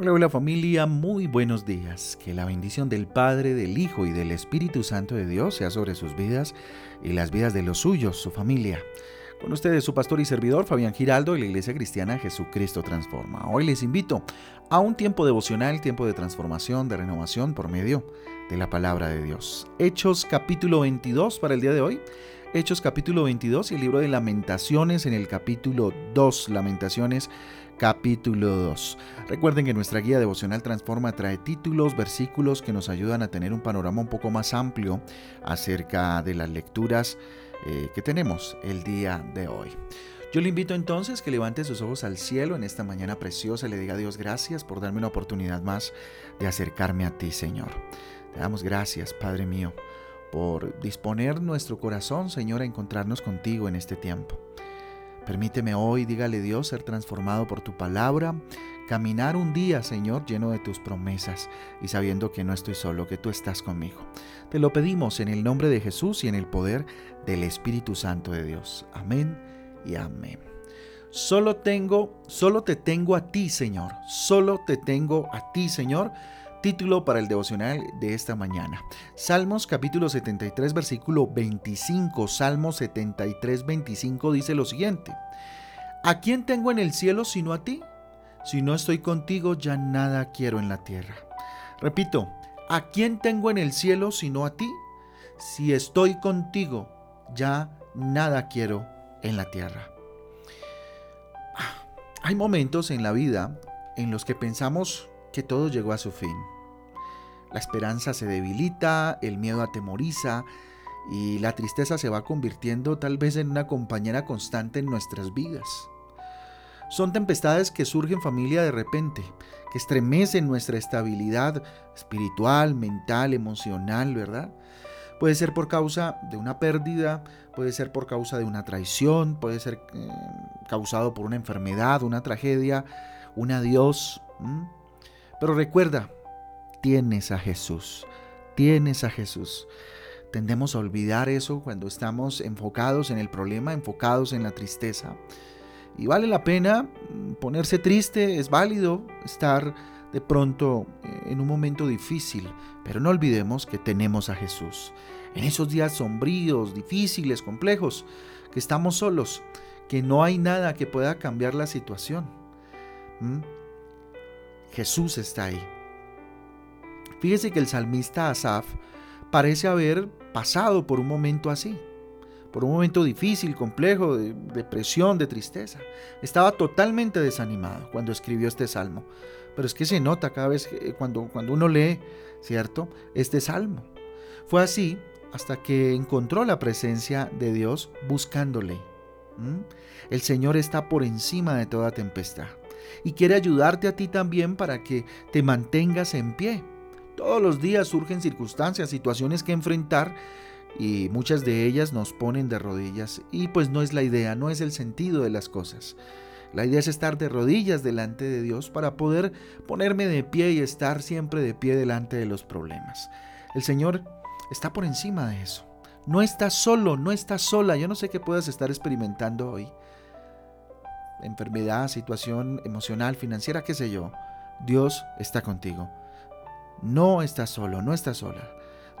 Hola, hola familia, muy buenos días. Que la bendición del Padre, del Hijo y del Espíritu Santo de Dios sea sobre sus vidas y las vidas de los suyos, su familia. Con ustedes su pastor y servidor Fabián Giraldo de la Iglesia Cristiana Jesucristo Transforma. Hoy les invito a un tiempo devocional, tiempo de transformación, de renovación por medio de la palabra de Dios. Hechos capítulo 22 para el día de hoy. Hechos capítulo 22 y el libro de lamentaciones en el capítulo 2, lamentaciones capítulo 2. Recuerden que nuestra guía devocional Transforma trae títulos, versículos que nos ayudan a tener un panorama un poco más amplio acerca de las lecturas eh, que tenemos el día de hoy. Yo le invito entonces que levante sus ojos al cielo en esta mañana preciosa y le diga a Dios gracias por darme una oportunidad más de acercarme a ti, Señor. Te damos gracias, Padre mío, por disponer nuestro corazón, Señor, a encontrarnos contigo en este tiempo. Permíteme hoy, dígale Dios, ser transformado por tu palabra, caminar un día, Señor, lleno de tus promesas y sabiendo que no estoy solo, que tú estás conmigo. Te lo pedimos en el nombre de Jesús y en el poder del Espíritu Santo de Dios. Amén y amén. Solo tengo, solo te tengo a ti, Señor. Solo te tengo a ti, Señor Título para el devocional de esta mañana. Salmos capítulo 73 versículo 25. Salmos 73 25 dice lo siguiente. ¿A quién tengo en el cielo sino a ti? Si no estoy contigo ya nada quiero en la tierra. Repito, ¿a quién tengo en el cielo sino a ti? Si estoy contigo ya nada quiero en la tierra. Ah, hay momentos en la vida en los que pensamos todo llegó a su fin. La esperanza se debilita, el miedo atemoriza y la tristeza se va convirtiendo tal vez en una compañera constante en nuestras vidas. Son tempestades que surgen familia de repente, que estremecen nuestra estabilidad espiritual, mental, emocional, ¿verdad? Puede ser por causa de una pérdida, puede ser por causa de una traición, puede ser eh, causado por una enfermedad, una tragedia, un adiós. Pero recuerda, tienes a Jesús, tienes a Jesús. Tendemos a olvidar eso cuando estamos enfocados en el problema, enfocados en la tristeza. Y vale la pena mm, ponerse triste, es válido estar de pronto eh, en un momento difícil, pero no olvidemos que tenemos a Jesús. En esos días sombríos, difíciles, complejos, que estamos solos, que no hay nada que pueda cambiar la situación. Jesús está ahí. Fíjese que el salmista Asaf parece haber pasado por un momento así, por un momento difícil, complejo, de depresión, de tristeza. Estaba totalmente desanimado cuando escribió este salmo. Pero es que se nota cada vez cuando, cuando uno lee, ¿cierto? Este salmo. Fue así hasta que encontró la presencia de Dios buscándole. El Señor está por encima de toda tempestad y quiere ayudarte a ti también para que te mantengas en pie. Todos los días surgen circunstancias, situaciones que enfrentar y muchas de ellas nos ponen de rodillas y pues no es la idea, no es el sentido de las cosas. La idea es estar de rodillas delante de Dios para poder ponerme de pie y estar siempre de pie delante de los problemas. El Señor está por encima de eso. No estás solo, no estás sola. Yo no sé qué puedas estar experimentando hoy enfermedad, situación emocional, financiera, qué sé yo, Dios está contigo. No estás solo, no estás sola.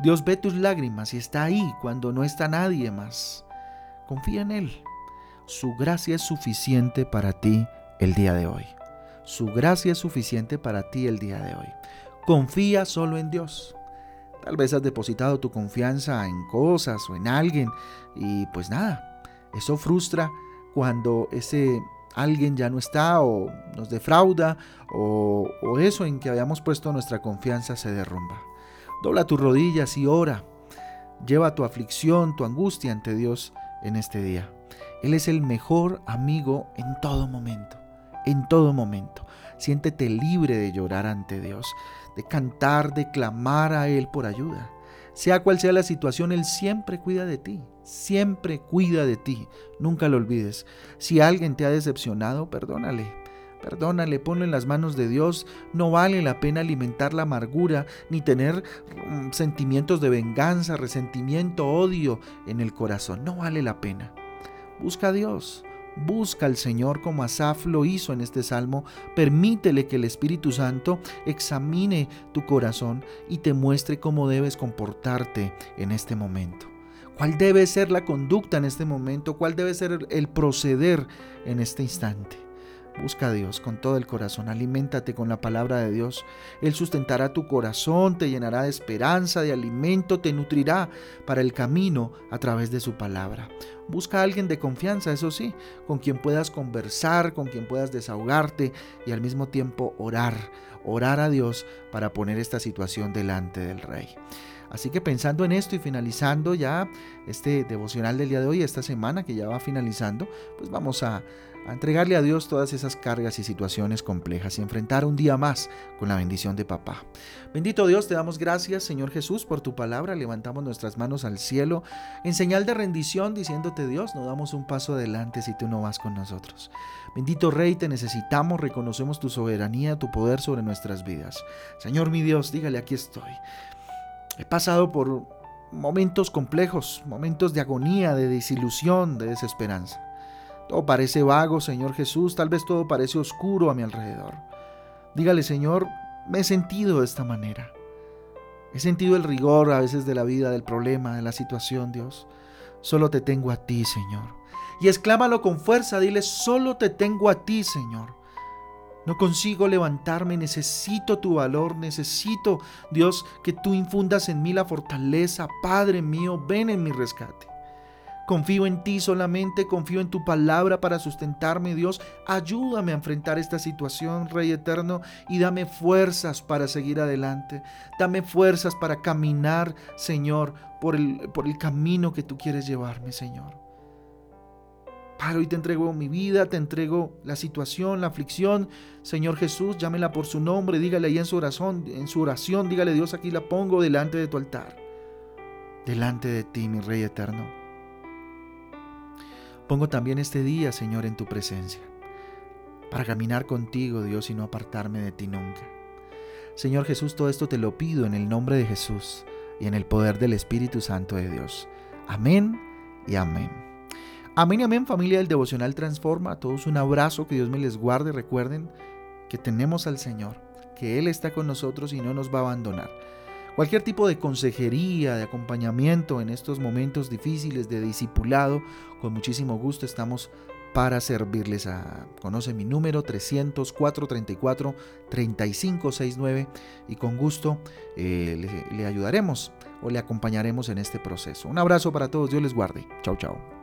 Dios ve tus lágrimas y está ahí cuando no está nadie más. Confía en Él. Su gracia es suficiente para ti el día de hoy. Su gracia es suficiente para ti el día de hoy. Confía solo en Dios. Tal vez has depositado tu confianza en cosas o en alguien y pues nada, eso frustra cuando ese alguien ya no está o nos defrauda o, eso en que habíamos puesto nuestra confianza se derrumba. Dobla tus rodillas y ora. Lleva tu aflicción, tu angustia ante Dios en este día. Él es el mejor amigo en todo momento, en todo momento. Siéntete libre de llorar ante Dios, de cantar, de clamar a Él por ayuda. Sea cual sea la situación, Él siempre cuida de ti, siempre cuida de ti. Nunca lo olvides. Si alguien te ha decepcionado, perdónale. Perdónale, ponlo en las manos de Dios. No vale la pena alimentar la amargura ni tener mm, sentimientos de venganza, resentimiento, odio en el corazón. No vale la pena. Busca a Dios. Busca al Señor como Asaf lo hizo en este salmo. Permítele que el Espíritu Santo examine tu corazón y te muestre cómo debes comportarte en este momento. ¿Cuál debe ser la conducta en este momento? ¿Cuál debe ser el proceder en este instante? Busca a Dios con todo el corazón, aliméntate con la palabra de Dios. Él sustentará tu corazón, te llenará de esperanza, de alimento, te nutrirá para el camino a través de su palabra. Busca a alguien de confianza, eso sí, con quien puedas conversar, con quien puedas desahogarte y al mismo tiempo orar, orar a Dios para poner esta situación delante del Rey. Así que pensando en esto y finalizando ya este devocional del día de hoy, esta semana que ya va finalizando, pues vamos a, a entregarle a Dios todas esas cargas y situaciones complejas y enfrentar un día más con la bendición de papá. Bendito Dios, te damos gracias, Señor Jesús, por tu palabra. Levantamos nuestras manos al cielo en señal de rendición, diciéndote, Dios, no damos un paso adelante si tú no vas con nosotros. Bendito Rey, te necesitamos, reconocemos tu soberanía, tu poder sobre nuestras vidas. Señor mi Dios, dígale, aquí estoy. He pasado por momentos complejos, momentos de agonía, de desilusión, de desesperanza. Todo parece vago, Señor Jesús, tal vez todo parece oscuro a mi alrededor. Dígale, Señor, me he sentido de esta manera. He sentido el rigor a veces de la vida, del problema, de la situación, Dios. Solo te tengo a ti, Señor. Y exclámalo con fuerza, dile, solo te tengo a ti, Señor. No consigo levantarme, necesito tu valor, necesito, Dios, que tú infundas en mí la fortaleza. Padre mío, ven en mi rescate. Confío en ti solamente, confío en tu palabra para sustentarme, Dios. Ayúdame a enfrentar esta situación, Rey Eterno, y dame fuerzas para seguir adelante. Dame fuerzas para caminar, Señor, por el, por el camino que tú quieres llevarme, Señor. Padre, hoy te entrego mi vida, te entrego la situación, la aflicción. Señor Jesús, llámela por su nombre, dígale ahí en su oración, en su oración, dígale Dios, aquí la pongo delante de tu altar. Delante de ti, mi Rey eterno. Pongo también este día, Señor, en tu presencia, para caminar contigo, Dios, y no apartarme de ti nunca. Señor Jesús, todo esto te lo pido en el nombre de Jesús y en el poder del Espíritu Santo de Dios. Amén y amén. Amén y amén familia del Devocional Transforma. A todos un abrazo, que Dios me les guarde. Recuerden que tenemos al Señor, que Él está con nosotros y no nos va a abandonar. Cualquier tipo de consejería, de acompañamiento en estos momentos difíciles de discipulado, con muchísimo gusto estamos para servirles. A, conoce mi número 300 434 3569 y con gusto eh, le, le ayudaremos o le acompañaremos en este proceso. Un abrazo para todos, Dios les guarde. Chao, chao.